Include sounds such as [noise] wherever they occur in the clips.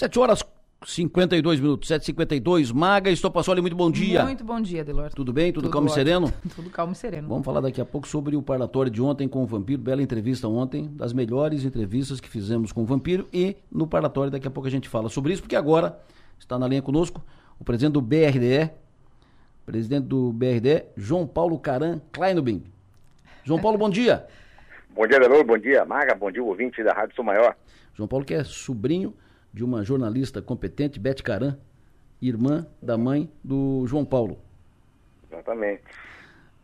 7 horas 52 minutos, 7h52. Maga Estopassoli, muito bom dia. Muito bom dia, Delor. Tudo bem? Tudo, Tudo calmo e ótimo. sereno? [laughs] Tudo calmo e sereno. Vamos falar daqui a pouco sobre o parlatório de ontem com o Vampiro. Bela entrevista ontem, das melhores entrevistas que fizemos com o Vampiro. E no parlatório, daqui a pouco a gente fala sobre isso, porque agora está na linha conosco o presidente do BRDE, presidente do BRDE, João Paulo Caran Kleinubin. João Paulo, bom dia. Bom dia, Delor, bom dia, Maga, bom dia, ouvinte da Rádio Sou Maior. João Paulo que é sobrinho de uma jornalista competente, Beth Caran, irmã da mãe do João Paulo. Exatamente.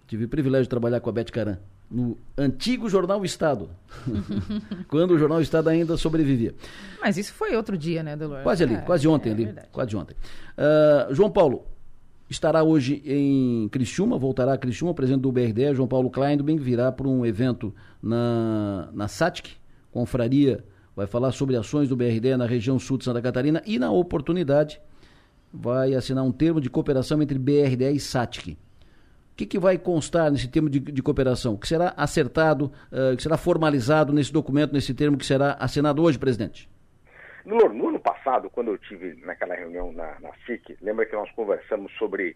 Tive o privilégio de trabalhar com a Beth Caran no antigo Jornal Estado, [laughs] quando o Jornal Estado ainda sobrevivia. Mas isso foi outro dia, né, Delor? Quase ali, É, quase ontem é ali, verdade. quase ontem. Ah, João Paulo estará hoje em Criciúma, voltará a Criciúma, o presidente do BRDE, João Paulo Kleinbing, virá para um evento na, na SATIC, confraria, vai falar sobre ações do BRDE na região sul de Santa Catarina e na oportunidade vai assinar um termo de cooperação entre BRDE e SATIC. O que, que vai constar nesse termo de, de cooperação? O que será acertado, ah, que será formalizado nesse documento, nesse termo que será assinado hoje, presidente? No, no ano passado, quando eu tive naquela reunião na, na SIC, lembra que nós conversamos sobre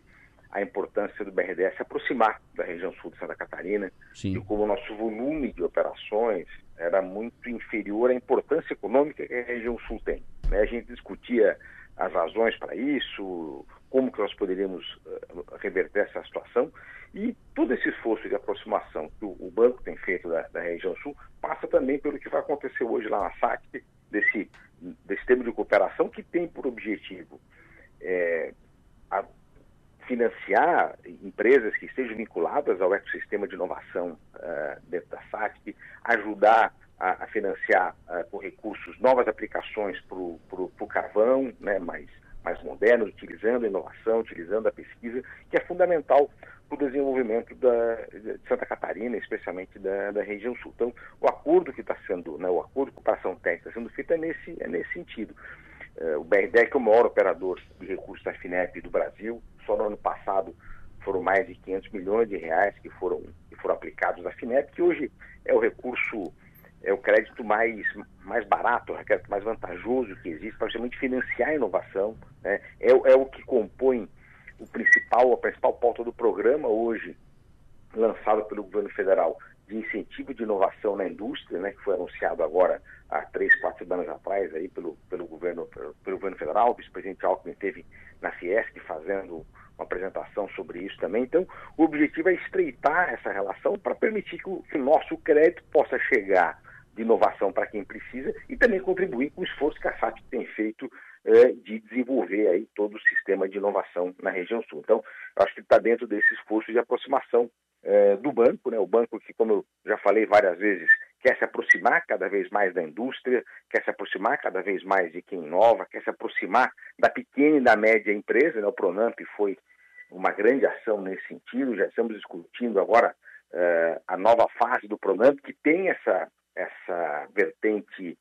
a importância do BRDS se aproximar da região sul de Santa Catarina Sim. e como o nosso volume de operações era muito inferior à importância econômica que a região sul tem. né? A gente discutia as razões para isso, como que nós poderíamos eh, reverter essa situação e todo esse esforço de aproximação que o, o banco tem feito da, da região sul passa também pelo que vai acontecer hoje lá na SAC, desse, desse termo de cooperação que tem por objetivo eh, a financiar empresas que estejam vinculadas ao ecossistema de inovação eh, dentro da SATIC, ajudar a, a financiar eh, com recursos novas aplicações para o carvão, né, mais, mais modernos, utilizando a inovação, utilizando a pesquisa, que é fundamental para o desenvolvimento da, de Santa Catarina, especialmente da, da região sul. Então, o acordo que está sendo, né, o acordo de cooperação técnica está sendo feito é nesse, é nesse sentido. Eh, o BRDE que é o maior operador de recursos da FINEP do Brasil. Só no ano passado foram mais de 500 milhões de reais que foram, que foram aplicados da FINEP, que hoje é o recurso, é o crédito mais, mais barato, o crédito mais vantajoso que existe para justamente financiar a inovação. Né? É, é o que compõe o principal, a principal pauta do programa hoje, lançado pelo governo federal de incentivo de inovação na indústria, né, que foi anunciado agora há três, quatro semanas atrás aí pelo, pelo, governo, pelo, pelo governo federal. O vice-presidente Alckmin esteve na Fiesc fazendo uma apresentação sobre isso também. Então, o objetivo é estreitar essa relação para permitir que o, que o nosso crédito possa chegar de inovação para quem precisa e também contribuir com o esforço que a SAP tem feito eh, de desenvolver aí todo o sistema de inovação na região sul. Então, acho que está dentro desse esforço de aproximação eh, do banco, né? O banco que, como eu já falei várias vezes, quer se aproximar cada vez mais da indústria, quer se aproximar cada vez mais de quem inova, quer se aproximar da pequena e da média empresa, né? O Pronamp foi uma grande ação nesse sentido, já estamos discutindo agora eh, a nova fase do Pronamp, que tem essa, essa vertente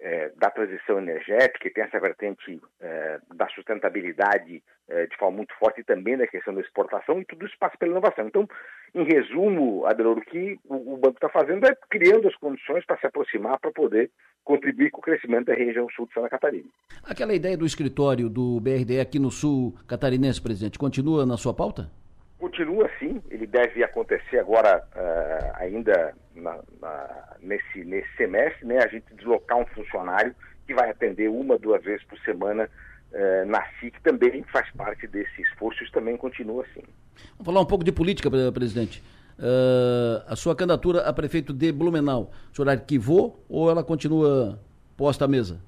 eh, da transição energética, que tem essa vertente eh, da sustentabilidade eh, de forma muito forte e também da questão da exportação, e tudo isso passa pela inovação. Então, em resumo, Adeloro, o que o, o banco está fazendo é criando as condições para se aproximar, para poder contribuir com o crescimento da região sul de Santa Catarina. Aquela ideia do escritório do BRDE aqui no sul catarinense, presidente, continua na sua pauta? Continua assim, ele deve acontecer agora eh, ainda na- na- nesse, nesse semestre, né? A gente deslocar um funcionário que vai atender uma, duas vezes por semana eh, na SIC também faz parte desse esforço, isso também continua assim. Vamos falar um pouco de política, pre- presidente. Ah, a sua candidatura a prefeito de Blumenau, o senhor arquivou ou ela continua posta à mesa?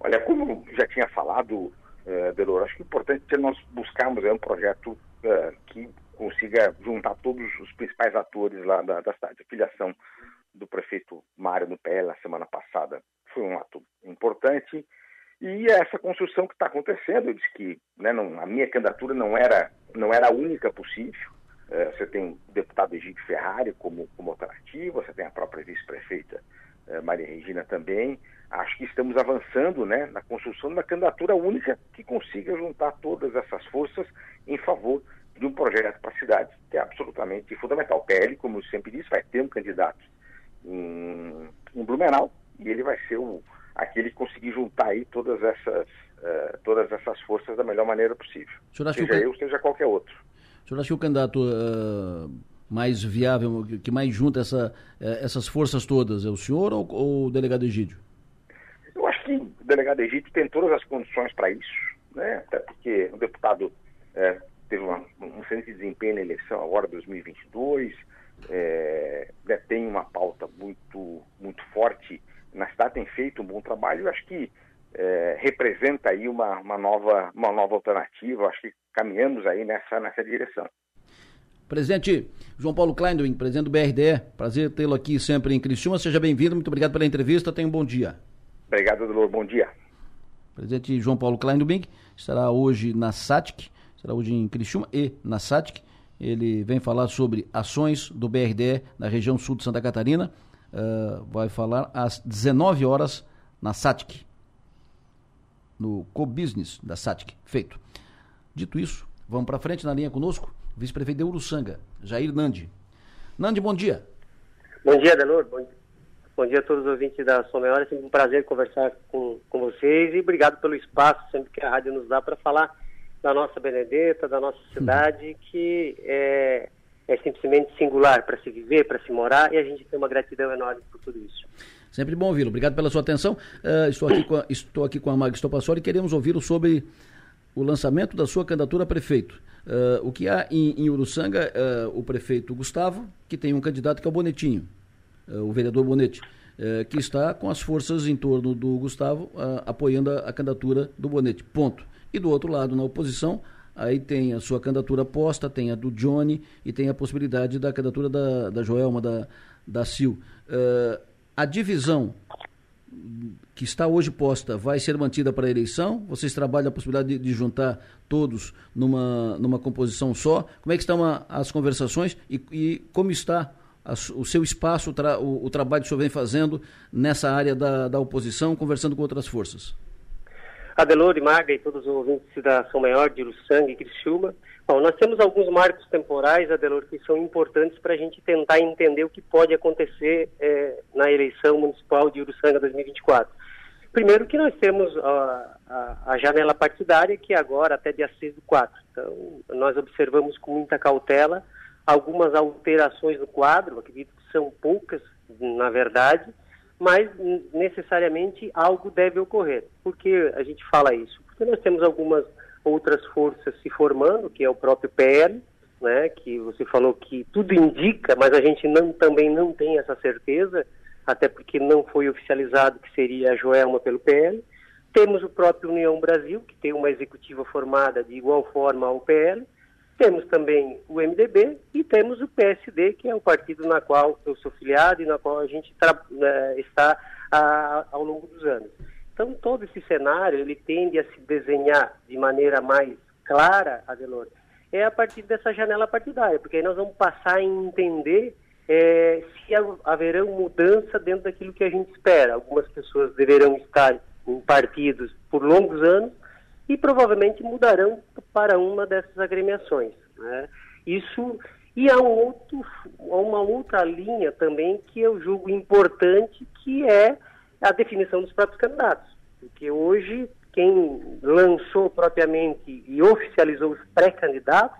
Olha, como já tinha falado, eh, Delor, acho que o importante é nós buscarmos é, um projeto eh, que consiga juntar todos os principais atores lá da, da cidade. A filiação do prefeito Mário no PL na semana passada foi um ato importante e é essa construção que está acontecendo. Eu disse que né, não, a minha candidatura não era, não era a única possível. Eh, você tem o deputado Egídio Ferrari como, como alternativa, você tem a própria vice-prefeita eh, Maria Regina também. Acho que estamos avançando né, na construção de uma candidatura única que consiga juntar todas essas forças em favor de um projeto para a cidade, que é absolutamente fundamental. O PL, como eu sempre disse, vai ter um candidato em, em Blumenau e ele vai ser o, aquele que conseguir juntar aí todas essas, uh, todas essas forças da melhor maneira possível. Seja que eu, seja qualquer outro. O senhor acha que o candidato uh, mais viável, que mais junta essa, uh, essas forças todas, é o senhor ou, ou, o delegado Egídio? Eu acho que o delegado Egídio tem todas as condições para isso, né? até porque o deputado é, teve uma, um excelente desempenho na eleição agora, 2022, é, né, tem uma pauta muito, muito forte na cidade, tem feito um bom trabalho, eu acho que é, representa aí uma, uma, nova, uma nova alternativa, acho que caminhamos aí nessa, nessa direção. Presidente João Paulo Kleindwin, presidente do BRDE, prazer tê-lo aqui sempre em Criciúma, seja bem-vindo, muito obrigado pela entrevista, tenha um bom dia. Obrigado, Dolor, bom dia. Presidente João Paulo Kleindwin estará hoje na SATIC, hoje em Criciúma e na SATIC, ele vem falar sobre ações do BRDE na região sul de Santa Catarina. Uh, vai falar às 19 horas na SATIC, no co-business da SATIC. Feito. Dito isso, vamos para frente na linha conosco, vice-prefeito de Uruçanga, Jair Nandi. Nandi, bom dia. Bom dia, Delor. Bom, bom dia a todos os ouvintes da Som Maior. É sempre um prazer conversar com, com vocês e obrigado pelo espaço sempre que a rádio nos dá para falar da nossa Benedetta, da nossa cidade, que é, é simplesmente singular para se viver, para se morar, e a gente tem uma gratidão enorme por tudo isso. Sempre bom ouvi-lo. Obrigado pela sua atenção. Uh, estou, aqui com a, estou aqui com a Mag Stopassori e queremos ouvi-lo sobre o lançamento da sua candidatura a prefeito. Uh, o que há em, em Uruçanga, uh, o prefeito Gustavo, que tem um candidato que é o Bonetinho, o vereador Bonete, que está com as forças em torno do Gustavo apoiando a, a candidatura do Bonete. Ponto. E do outro lado, na oposição, aí tem a sua candidatura posta, tem a do Johnny e tem a possibilidade da candidatura da, da Joelma, da, da Sil. Uh, a divisão que está hoje posta vai ser mantida para a eleição? Vocês trabalham a possibilidade de, de, juntar todos numa, numa composição só? Como é que estão a, as conversações e, e como está a, o seu espaço, o, tra, o, o, trabalho que o senhor vem fazendo nessa área da, da oposição, conversando com outras forças? Adelor e Maga e todos os ouvintes da São Maior, de Uruçanga e Criciúma. Bom, nós temos alguns marcos temporais, Adelor, que são importantes para a gente tentar entender o que pode acontecer é, na eleição municipal de Uruçanga 2024. Primeiro que nós temos a, a, a, janela partidária, que é agora até dia 6 do 4. Então, nós observamos com muita cautela algumas alterações no quadro, acredito que são poucas, na verdade, mas necessariamente algo deve ocorrer. Por que a gente fala isso? Porque nós temos algumas outras forças se formando, que é o próprio PL, né, que você falou que tudo indica, mas a gente não, também não tem essa certeza, até porque não foi oficializado que seria a Joelma pelo PL. Temos o próprio União Brasil, que tem uma executiva formada de igual forma ao PL, temos também o MDB e temos o PSD, que é o partido na qual eu sou filiado e na qual a gente né, está a, ao longo dos anos. Então, todo esse cenário, ele tende a se desenhar de maneira mais clara, Adelor, é a partir dessa janela partidária, porque aí nós vamos passar a entender é, se haverão mudança dentro daquilo que a gente espera. Algumas pessoas deverão estar em partidos por longos anos, e provavelmente mudarão para uma dessas agremiações. Né? Isso e há um outro, uma outra linha também que eu julgo importante, que é a definição dos próprios candidatos. Porque hoje quem lançou propriamente e oficializou os pré-candidatos,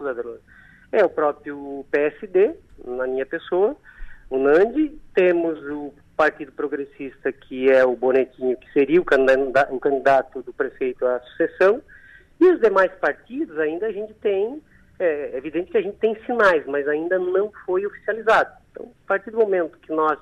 é o próprio PSD, na minha pessoa, o Nandi, temos o Partido Progressista, que é o Bonetinho, que seria o candidato, o candidato do prefeito à sucessão, e os demais partidos ainda a gente tem, é, é evidente que a gente tem sinais, mas ainda não foi oficializado. Então, a partir do momento que nós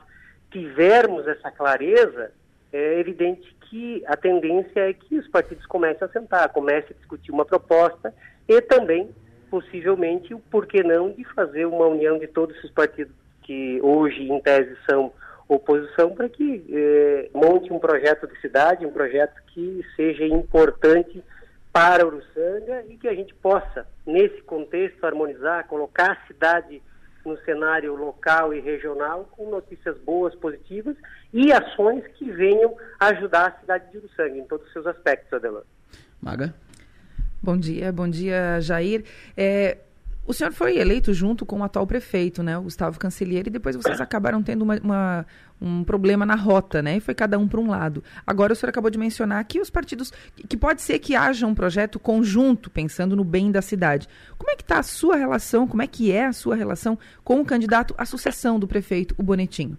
tivermos essa clareza, é evidente que a tendência é que os partidos comecem a sentar, comecem a discutir uma proposta e também, possivelmente, o porquê não de fazer uma união de todos esses partidos que hoje, em tese, são oposição para que eh, monte um projeto de cidade, um projeto que seja importante para Uruçanga e que a gente possa, nesse contexto, harmonizar, colocar a cidade no cenário local e regional com notícias boas, positivas e ações que venham ajudar a cidade de Uruçanga em todos os seus aspectos, Adelante. Maga? Bom dia, bom dia, Jair. É, O senhor foi eleito junto com o atual prefeito, né, o Gustavo Cancelheiro, e depois vocês acabaram tendo uma, uma, um problema na rota, né, e foi cada um para um lado. Agora o senhor acabou de mencionar que os partidos, que pode ser que haja um projeto conjunto, pensando no bem da cidade. Como é que está a sua relação, como é que é a sua relação com o candidato à sucessão do prefeito, o Bonetinho?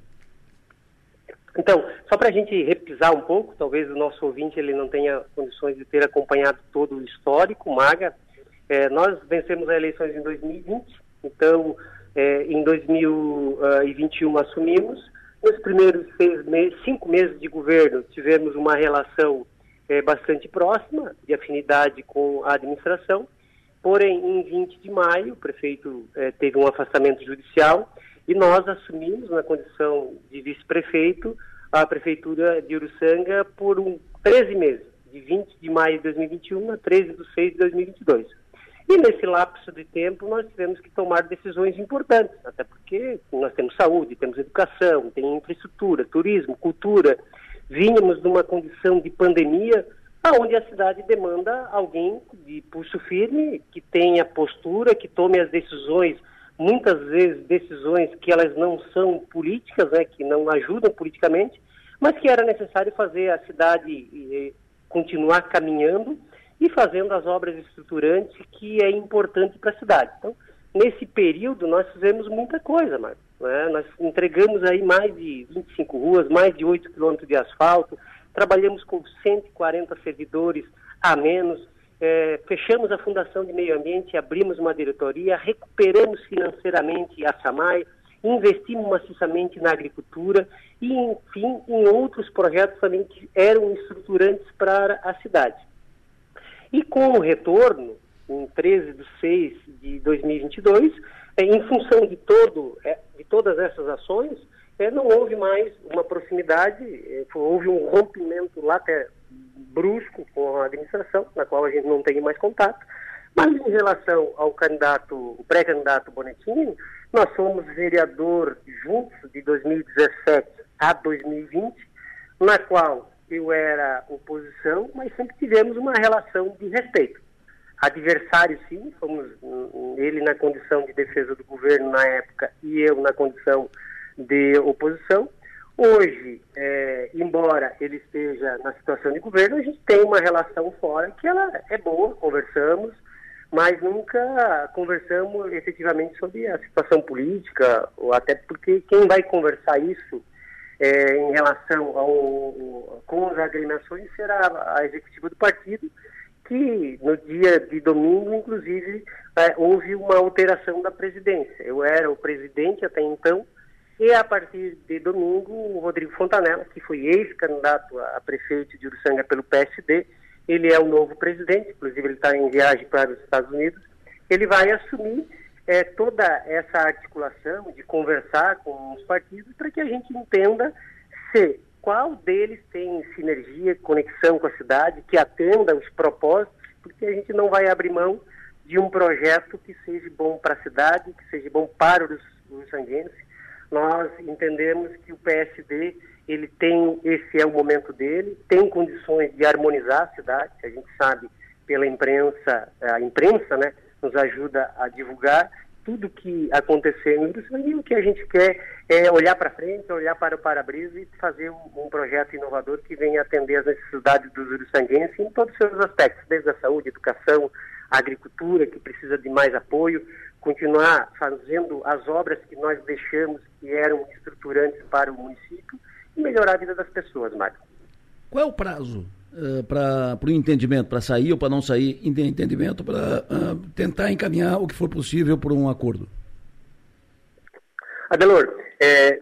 Então, só para a gente repisar um pouco, talvez o nosso ouvinte ele não tenha condições de ter acompanhado todo o histórico, Maga, é, nós vencemos as eleições em 2020, então é, em 2021 assumimos. Nos primeiros meses, cinco meses de governo, tivemos uma relação é, bastante próxima, de afinidade com a administração. Porém, em 20 de maio, o prefeito é, teve um afastamento judicial e nós assumimos, na condição de vice-prefeito, a prefeitura de Uruçanga por um, 13 meses, de 20 de maio de 2021 a 13 de 6 de 2022. E nesse lapso de tempo nós tivemos que tomar decisões importantes, até porque nós temos saúde, temos educação, tem infraestrutura, turismo, cultura. Vínhamos numa condição de pandemia aonde a cidade demanda alguém de pulso firme, que tenha postura, que tome as decisões, muitas vezes decisões que elas não são políticas, né, que não ajudam politicamente, mas que era necessário fazer a cidade eh, continuar caminhando e fazendo as obras estruturantes que é importante para a cidade. Então, nesse período, nós fizemos muita coisa, Marcos. Né? Nós entregamos aí mais de 25 ruas, mais de 8 quilômetros de asfalto, trabalhamos com 140 servidores a menos, é, fechamos a Fundação de Meio Ambiente, abrimos uma diretoria, recuperamos financeiramente a SAMAI, investimos maciçamente na agricultura e, enfim, em outros projetos também que eram estruturantes para a cidade. E com o retorno, em 13 de 6 de 2022, é, em função de, todo, é, de todas essas ações, é, não houve mais uma proximidade, houve um rompimento lá até brusco com a administração, na qual a gente não tem mais contato. Mas em relação ao candidato, o pré-candidato Bonettini, nós fomos vereador juntos de 2017 a 2020, na qual eu era oposição, mas sempre tivemos uma relação de respeito. Adversário, sim, fomos ele na condição de defesa do governo na época e eu na condição de oposição. Hoje, é, embora ele esteja na situação de governo, a gente tem uma relação fora que ela é boa, conversamos, mas nunca conversamos efetivamente sobre a situação política, ou até porque quem vai conversar isso é, em relação ao, com as agremiações será a executiva do partido, que no dia de domingo, inclusive, é, houve uma alteração da presidência. Eu era o presidente até então, e a partir de domingo, o Rodrigo Fontanella, que foi ex-candidato a prefeito de Uruçanga pelo PSD, ele é o novo presidente, inclusive ele está em viagem para os Estados Unidos, ele vai assumir é, toda essa articulação de conversar com os partidos para que a gente entenda se qual deles tem sinergia, conexão com a cidade, que atenda os propósitos, porque a gente não vai abrir mão de um projeto que seja bom para a cidade, que seja bom para os, os sanguíneos. Nós entendemos que o PSD ele tem esse é o momento dele, tem condições de harmonizar a cidade. A gente sabe pela imprensa, a imprensa, né, nos ajuda a divulgar tudo que aconteceu em Uruçanga e o que a gente quer é olhar para frente, olhar para o para-brisa e fazer um, um, projeto inovador que venha atender as necessidades dos uruçanguenses em todos os seus aspectos, desde a saúde, educação, agricultura, que precisa de mais apoio, continuar fazendo as obras que nós deixamos que eram estruturantes para o município e melhorar a vida das pessoas, Mário. Qual é o prazo uh, para o entendimento, para sair ou para não sair, entendimento, para uh, tentar encaminhar o que for possível por um acordo? Adelor, é,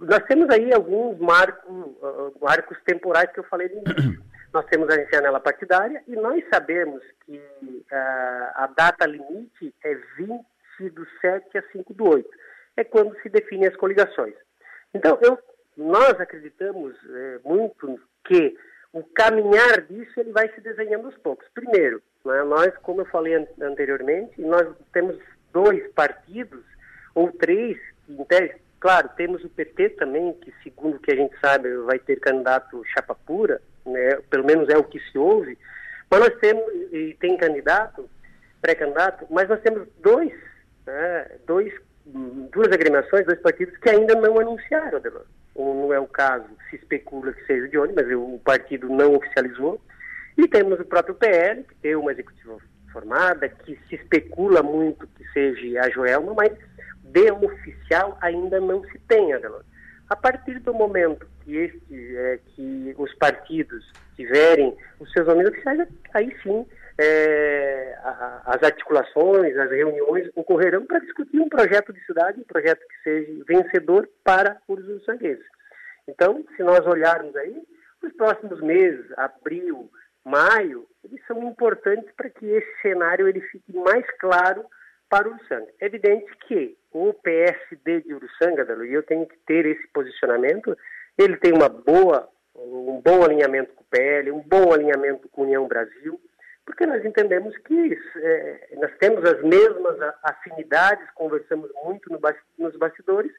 nós temos aí alguns marcos, uh, marcos temporais que eu falei no início. [clears throat] nós temos a janela partidária e nós sabemos que uh, a data limite é 20 do 7 a 5 do 8. É quando se definem as coligações. Então, eu, nós acreditamos é, muito que o caminhar disso ele vai se desenhando aos poucos. Primeiro, né, nós, como eu falei an anteriormente, nós temos dois partidos ou três, claro, temos o PT também, que segundo o que a gente sabe vai ter candidato chapa pura, né, pelo menos é o que se ouve, mas nós temos, e tem candidato, pré-candidato, mas nós temos dois né, dois, duas agremiações, dois partidos que ainda não anunciaram, Adelor. Um não é o caso, se especula que seja de onde, mas o partido não oficializou. E temos o próprio PL, que tem uma executiva formada, que se especula muito que seja a Joelma, mas de oficial ainda não se tem, Adelor. A partir do momento que, este, é, que os partidos tiverem os seus nomes oficiais, aí sim é, a, as articulações, as reuniões ocorrerão para discutir um projeto de cidade, um projeto que seja vencedor para os sanguenses. Então, se nós olharmos aí, os próximos meses, abril, maio, eles são importantes para que esse cenário ele fique mais claro para o Uruçanga. É evidente que o PSD de Uruçanga, e eu tenho que ter esse posicionamento, ele tem uma boa, um bom alinhamento com o PL, um bom alinhamento com a União Brasil, porque nós entendemos que é, nós temos as mesmas afinidades, conversamos muito no, nos bastidores,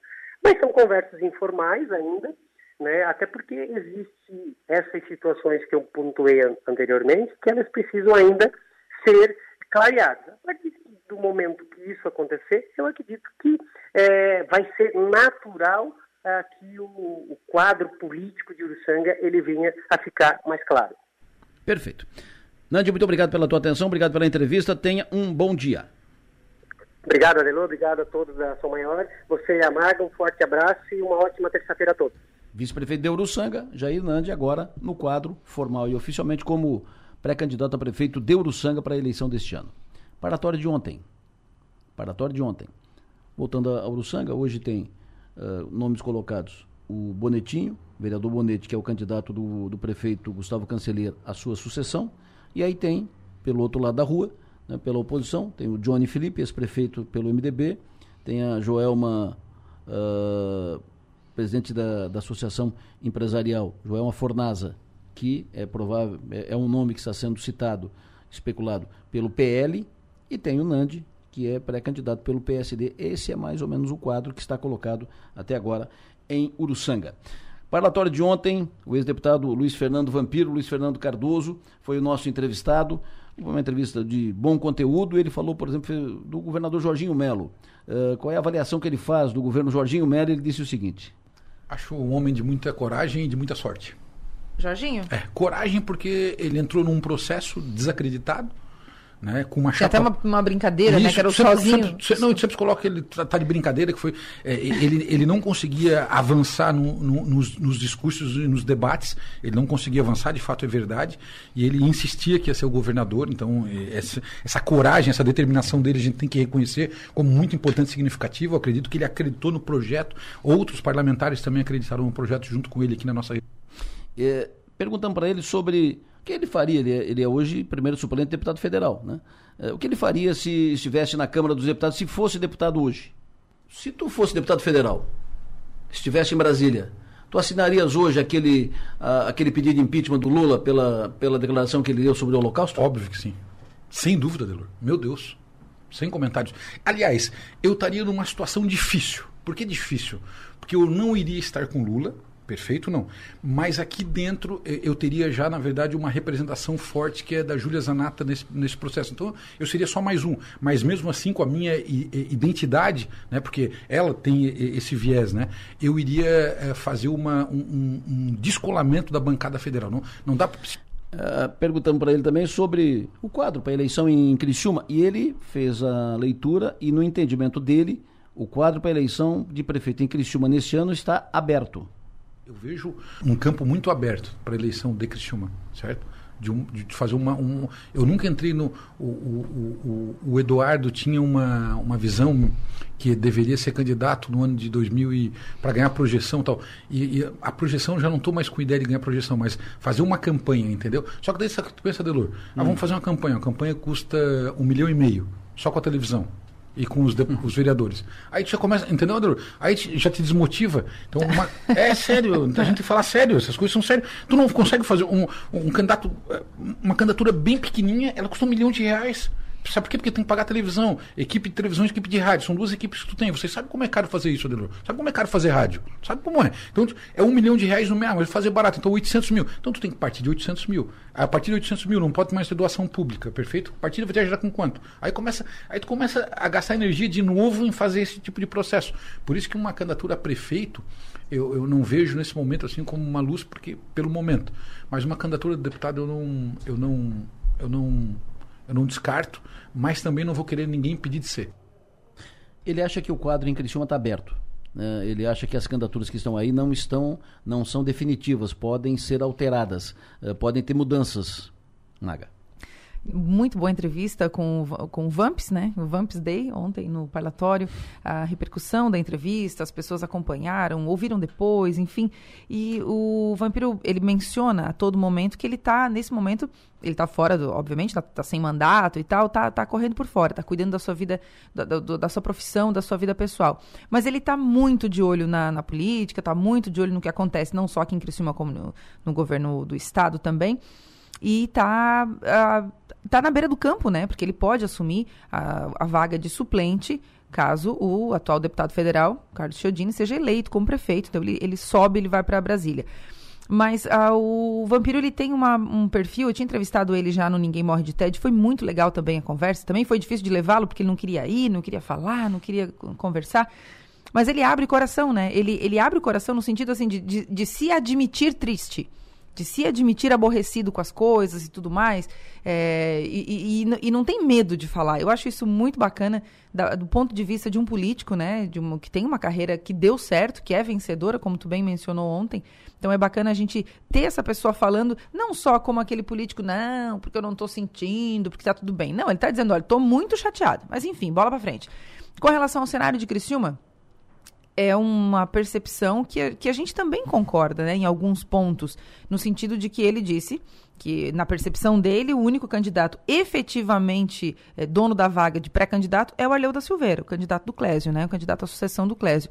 mas são conversas informais ainda, né? até porque existem essas situações que eu pontuei anteriormente, que elas precisam ainda ser clareadas. A partir do momento que isso acontecer, eu acredito que é, vai ser natural ah, que o, o, quadro político de Uruçanga ele venha a ficar mais claro. Perfeito. Nandi, muito obrigado pela tua atenção, obrigado pela entrevista. Tenha um bom dia. Obrigado, Adelô. Obrigado a todos da São Maior. Você e a Maga, um forte abraço e uma ótima terça-feira a todos. Vice-prefeito de Uruçanga, Jair Nandi, agora no quadro formal e oficialmente como pré-candidato a prefeito de Uruçanga para a eleição deste ano. Paratório de ontem. Paratório de ontem. Voltando a Uruçanga, hoje tem uh, nomes colocados. O Bonetinho, vereador Bonete, que é o candidato do, do prefeito Gustavo Canceler à sua sucessão. E aí tem, pelo outro lado da rua, né, pela oposição, tem o Johnny Felipe, ex-prefeito pelo MDB, tem a Joelma, uh, presidente da, da Associação Empresarial, Joelma Fornaza, que é provável, é, é um nome que está sendo citado, especulado pelo PL, e tem o Nandi, que é pré-candidato pelo PSD. Esse é mais ou menos o quadro que está colocado até agora em Uruçanga. Parlatório de ontem, o ex-deputado Luiz Fernando Vampiro, Luiz Fernando Cardoso, foi o nosso entrevistado. Uma entrevista de bom conteúdo. Ele falou, por exemplo, do governador Jorginho Melo. Uh, qual é a avaliação que ele faz do governo Jorginho Melo? Ele disse o seguinte: Acho um homem de muita coragem e de muita sorte. Jorginho? É, coragem porque ele entrou num processo desacreditado né? Com uma chapa... até uma, uma brincadeira, Isso, né? Que era o sempre, sozinho. Sempre, sempre, não, sempre coloca ele tá, tá de brincadeira, que foi. É, ele, ele não conseguia avançar no, no, nos, nos, discursos e nos debates, ele não conseguia avançar, de fato é verdade, e ele insistia que ia ser o governador, então essa, essa coragem, essa determinação dele a gente tem que reconhecer como muito importante e significativo. Eu acredito que ele acreditou no projeto, outros parlamentares também acreditaram no projeto junto com ele aqui na nossa. É, perguntando para ele sobre o que ele faria? Ele é, ele é hoje primeiro suplente de deputado federal, né? É, o que ele faria se estivesse na Câmara dos Deputados, se fosse deputado hoje? Se tu fosse deputado federal, estivesse em Brasília, tu assinarias hoje aquele, aquele pedido de impeachment do Lula pela, pela declaração que ele deu sobre o Holocausto? Óbvio que sim. Sem dúvida, Delor. Meu Deus. Sem comentários. Aliás, eu estaria numa situação difícil. Por que difícil? Porque eu não iria estar com Lula, perfeito não. Mas aqui dentro eu teria já, na verdade, uma representação forte que é da Júlia Zanata nesse, nesse processo. Então eu seria só mais um. Mas mesmo assim, com a minha identidade, né, porque ela tem esse viés, né, eu iria eh, fazer uma, um, um descolamento da bancada federal. Não, não dá para. Uh, perguntamos para ele também sobre o quadro para a eleição em Criciúma e ele fez a leitura e no entendimento dele o quadro para a eleição de prefeito em Criciúma neste ano está aberto. Eu vejo um campo muito aberto para a eleição de Criciúma, certo? De, um, de fazer uma. Um, eu nunca entrei no. O, o, o, o, Eduardo tinha uma, uma visão que deveria ser candidato no ano de 2000 para ganhar projeção tal. E, e a projeção já não estou mais com ideia de ganhar projeção, mas fazer uma campanha, entendeu? Só que daí você pensa, Delor, ah, vamos hum. fazer uma campanha. A campanha custa um milhão e meio, só com a televisão e com os, de, os vereadores. Aí já começa, entendeu, Andrew? Aí já te desmotiva. Então, uma, é sério, [laughs] a gente fala sério, essas coisas são sérias. Tu não consegue fazer um, um candidato, uma candidatura bem pequenininha, ela custa um milhão de reais. Sabe por quê? Porque tem que pagar televisão, equipe de televisão e equipe de rádio. São duas equipes que tu tem. Você sabe como é caro fazer isso, Adelor? Sabe como é caro fazer rádio? Sabe como é? Então, é um milhão de reais no mês, mas fazer barato. Então, 800 mil. Então, tu tem que partir de 800 mil. A partir de 800 mil, não pode mais ter doação pública, perfeito? A partir vai te ajudar com quanto? Aí, começa, aí tu começa a gastar energia de novo em fazer esse tipo de processo. Por isso que uma candidatura a prefeito, eu, eu não vejo nesse momento assim como uma luz, porque pelo momento. Mas uma candidatura de deputado eu não, eu não, eu não eu não descarto, mas também não vou querer ninguém pedir de ser. Ele acha que o quadro em Criciúma está aberto. Né? Ele acha que as candidaturas que estão aí não estão, não são definitivas, podem ser alteradas, uh, podem ter mudanças. Naga muito boa entrevista com, com o Vamps, né? O Vamps Day, ontem no parlatório. A repercussão da entrevista, as pessoas acompanharam, ouviram depois, enfim. E o Vampiro, ele menciona a todo momento que ele está, nesse momento, ele está fora, do, obviamente, está tá sem mandato e tal, está tá correndo por fora, está cuidando da sua vida, da, da, da, sua profissão, da sua vida pessoal. Mas ele está muito de olho na, na política, está muito de olho no que acontece, não só aqui em Criciúma, como no, no governo do Estado também e está uh, tá na beira do campo, né? Porque ele pode assumir a, a vaga de suplente caso o atual deputado federal, Carlos Chiodini, seja eleito como prefeito. Então ele, ele sobe, ele vai para Brasília. Mas uh, o Vampiro ele tem uma, um perfil, eu tinha entrevistado ele já no Ninguém Morre de TED, foi muito legal também a conversa. Também foi difícil de levá-lo, porque ele não queria ir, não queria falar, não queria conversar. Mas ele abre o coração, né? Ele, ele abre o coração no sentido assim de, de, de se admitir triste de se admitir aborrecido com as coisas e tudo mais, é, e, e, e, não tem medo de falar. Eu acho isso muito bacana da, do ponto de vista de um político, né, de uma, que tem uma carreira que deu certo, que é vencedora, como tu bem mencionou ontem. Então é bacana a gente ter essa pessoa falando, não só como aquele político, não, porque eu não estou sentindo, porque está tudo bem. Não, ele está dizendo, olha, estou muito chateado. Mas enfim, bola para frente. Com relação ao cenário de Criciúma, é uma percepção que que a gente também concorda, né, em alguns pontos, no sentido de que ele disse que, na percepção dele, o único candidato efetivamente é, dono da vaga de pré-candidato é o Arleu da Silveira, o candidato do Clésio, né, o candidato à sucessão do Clésio.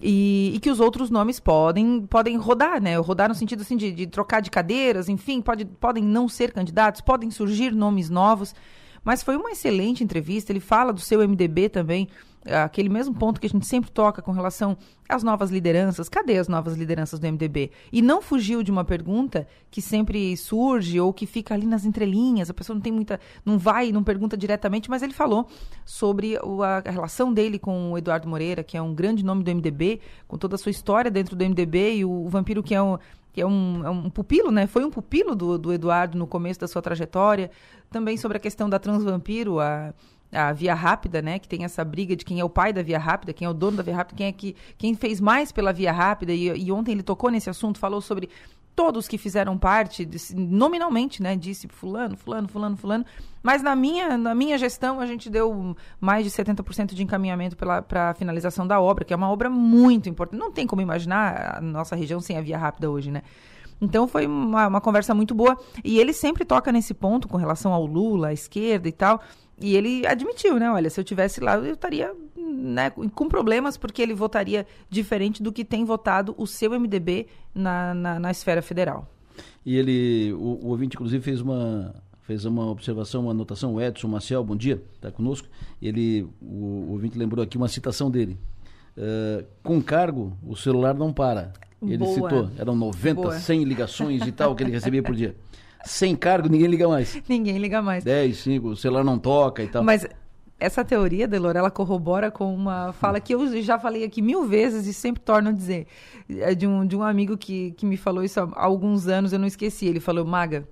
E, e, que os outros nomes podem podem rodar, né? Rodar no sentido assim de, de trocar de cadeiras, enfim, pode, podem não ser candidatos, podem surgir nomes novos. Mas foi uma excelente entrevista. Ele fala do seu MDB também, aquele mesmo ponto que a gente sempre toca com relação às novas lideranças. Cadê as novas lideranças do MDB? E não fugiu de uma pergunta que sempre surge ou que fica ali nas entrelinhas. A pessoa não tem muita, não vai, não pergunta diretamente, mas ele falou sobre a relação dele com o Eduardo Moreira, que é um grande nome do MDB, com toda a sua história dentro do MDB e o, o Vampiro que é um que é um, é um pupilo, né? Foi um pupilo do, do Eduardo no começo da sua trajetória. Também sobre a questão da Transvampiro, a, a Via Rápida, né? Que tem essa briga de quem é o pai da Via Rápida, quem é o dono da Via Rápida, quem é que quem fez mais pela Via Rápida. E, e ontem ele tocou nesse assunto, falou sobre todos que fizeram parte, nominalmente, né? Disse fulano, fulano, fulano, fulano. Mas na minha, na minha gestão, a gente deu mais de 70% de encaminhamento para a finalização da obra, que é uma obra muito importante. Não tem como imaginar a nossa região sem a via rápida hoje, né? Então foi uma, uma conversa muito boa. E ele sempre toca nesse ponto com relação ao Lula, à esquerda e tal. E ele admitiu, né? Olha, se eu tivesse lá, eu estaria né, com problemas, porque ele votaria diferente do que tem votado o seu MDB na, na, na esfera federal. E ele, o, o ouvinte, inclusive, fez uma, fez uma observação, uma anotação, o Edson Maciel, bom dia, está conosco. Ele, o, o ouvinte lembrou aqui uma citação dele. Uh, com cargo, o celular não para. Ele Boa. citou, eram 90, Boa. 100 ligações e tal que ele recebia por dia. [laughs] Sem cargo, ninguém liga mais. Ninguém liga mais. 10, 5, o celular não toca e tal. Mas essa teoria, Delor, ela corrobora com uma fala que eu já falei aqui mil vezes e sempre torno a dizer. É de um, de um amigo que, que me falou isso há alguns anos, eu não esqueci. Ele falou, Maga,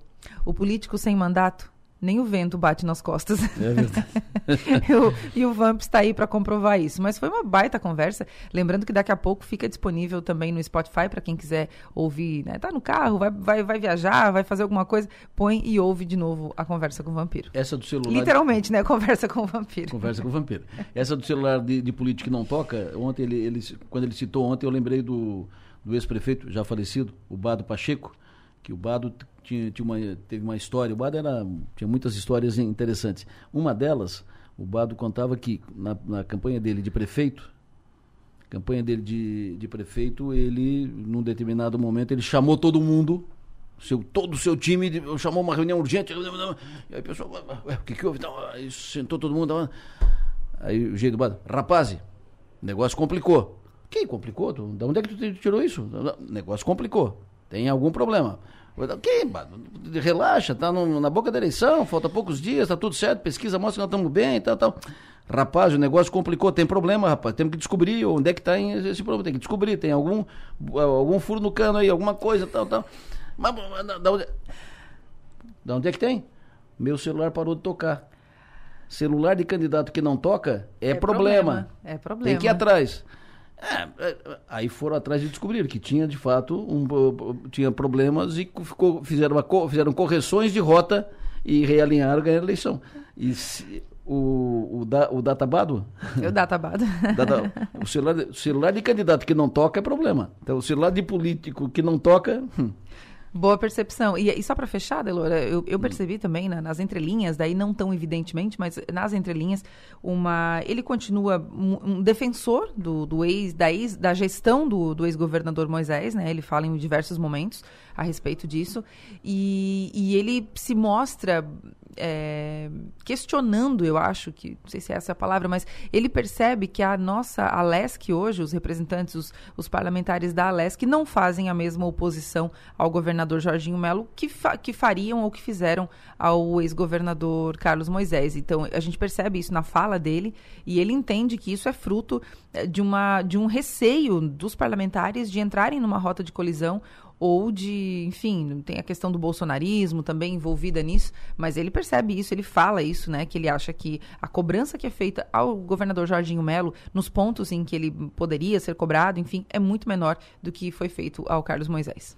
o político sem mandato nem o vento bate nas costas. É verdade. [laughs] e o Vamp está aí para comprovar isso. Mas foi uma baita conversa. Lembrando que daqui a pouco fica disponível também no Spotify para quem quiser ouvir. Né? Tá no carro, vai, vai, vai viajar, vai fazer alguma coisa, põe e ouve de novo a conversa com o vampiro. Essa do celular. Literalmente, né? Conversa com o vampiro. Conversa com o vampiro. Essa do celular de, de político que não toca, ontem ele, ele, quando ele citou ontem, eu lembrei do, do ex-prefeito, já falecido, o Bado Pacheco que o Bado tinha, tinha uma, teve uma história. O Bado era, tinha muitas histórias interessantes. Uma delas, o Bado contava que na, na campanha dele de prefeito, campanha dele de, de prefeito, ele, num determinado momento, ele chamou todo mundo seu, todo o seu time chamou uma reunião urgente. E aí o pessoal, o que, que houve? Então, aí sentou todo mundo. Aí o jeito do rapaz, o negócio complicou. Que complicou? Da onde é que tu tirou isso? Negócio complicou. Tem algum problema. Que? Relaxa, tá no, na boca da eleição, falta poucos dias, tá tudo certo, pesquisa mostra que nós estamos bem e tal, tal. Rapaz, o negócio complicou, tem problema, rapaz. Temos que descobrir onde é que está esse problema. Tem que descobrir, tem algum, algum furo no cano aí, alguma coisa, tal, tal. Mas da onde, da onde é que tem? Meu celular parou de tocar. Celular de candidato que não toca é, é problema. problema. É problema. Tem que ir atrás. É, é, aí foram atrás e descobriram que tinha de fato um, tinha problemas e ficou, fizeram, uma, fizeram correções de rota e realinharam ganharam a eleição. E se, o, o, da, o databado? O databado. [laughs] Data, o celular, celular de candidato que não toca é problema. Então, o celular de político que não toca. Hum. Boa percepção. E, e só para fechar, Delora, eu, eu percebi também né, nas entrelinhas, daí não tão evidentemente, mas nas entrelinhas, uma, ele continua um, um defensor do, do ex, da, ex, da gestão do, do ex-governador Moisés, né? Ele fala em diversos momentos a respeito disso. E, e ele se mostra é, questionando, eu acho que, não sei se é essa a palavra, mas ele percebe que a nossa Alesc hoje, os representantes, os, os parlamentares da Alesc, não fazem a mesma oposição ao governador Jorginho Melo que, fa que fariam ou que fizeram ao ex-governador Carlos Moisés. Então, a gente percebe isso na fala dele e ele entende que isso é fruto é, de, uma, de um receio dos parlamentares de entrarem numa rota de colisão ou de, enfim, tem a questão do bolsonarismo também envolvida nisso, mas ele percebe isso, ele fala isso, né, que ele acha que a cobrança que é feita ao governador Jorginho Melo nos pontos em que ele poderia ser cobrado, enfim, é muito menor do que foi feito ao Carlos Moisés.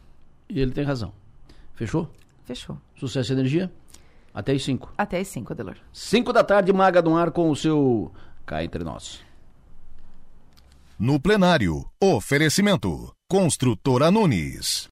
E ele tem razão. Fechou? Fechou. Sucesso e energia? Até as 5. Até as 5, Adelor. 5 da tarde, Maga do Ar com o seu Cá Entre Nós. No plenário, oferecimento. Construtora Nunes.